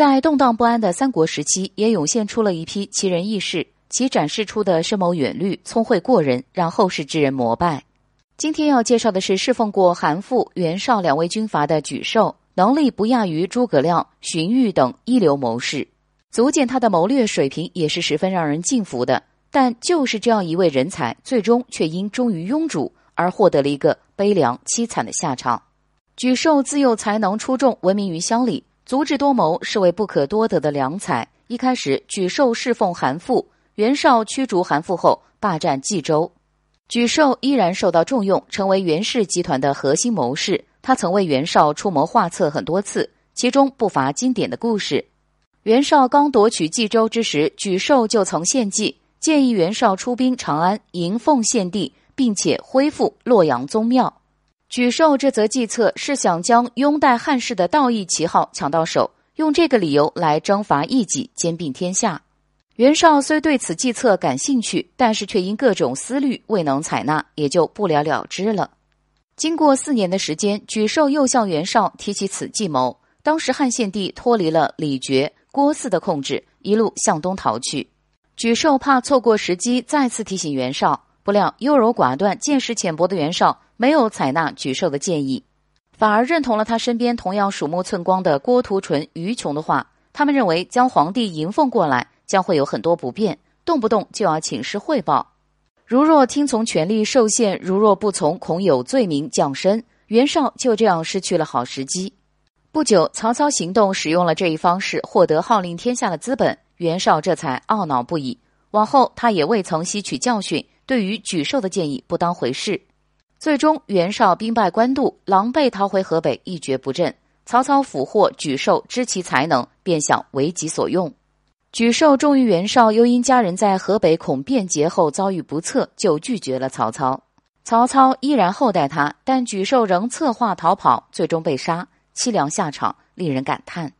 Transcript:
在动荡不安的三国时期，也涌现出了一批奇人异士，其展示出的深谋远虑、聪慧过人，让后世之人膜拜。今天要介绍的是侍奉过韩馥、袁绍两位军阀的沮授，能力不亚于诸葛亮、荀彧等一流谋士，足见他的谋略水平也是十分让人敬服的。但就是这样一位人才，最终却因忠于庸主而获得了一个悲凉凄惨的下场。沮授自幼才能出众，闻名于乡里，足智多谋，是位不可多得的良才。一开始，沮授侍奉韩馥，袁绍驱逐韩馥后，霸占冀州。沮授依然受到重用，成为袁氏集团的核心谋士。他曾为袁绍出谋划策很多次，其中不乏经典的故事。袁绍刚夺取冀州之时，沮授就曾献计，建议袁绍出兵长安迎奉献帝，并且恢复洛阳宗庙。沮授这则计策是想将拥戴汉室的道义旗号抢到手，用这个理由来征伐异己，兼并天下。袁绍虽对此计策感兴趣，但是却因各种思虑未能采纳，也就不了了之了。经过四年的时间，沮授又向袁绍提起此计谋。当时汉献帝脱离了李傕、郭汜的控制，一路向东逃去。沮授怕错过时机，再次提醒袁绍，不料优柔寡断、见识浅薄的袁绍没有采纳沮授的建议，反而认同了他身边同样鼠目寸光的郭图纯、于琼的话。他们认为将皇帝迎奉过来。将会有很多不便，动不动就要请示汇报。如若听从权力受限，如若不从，恐有罪名降身。袁绍就这样失去了好时机。不久，曹操行动使用了这一方式，获得号令天下的资本。袁绍这才懊恼不已。往后他也未曾吸取教训，对于沮授的建议不当回事。最终，袁绍兵败官渡，狼狈逃回河北，一蹶不振。曹操俘获沮授，知其才能，便想为己所用。沮授忠于袁绍，又因家人在河北恐变节后遭遇不测，就拒绝了曹操。曹操依然厚待他，但沮授仍策划逃跑，最终被杀，凄凉下场令人感叹。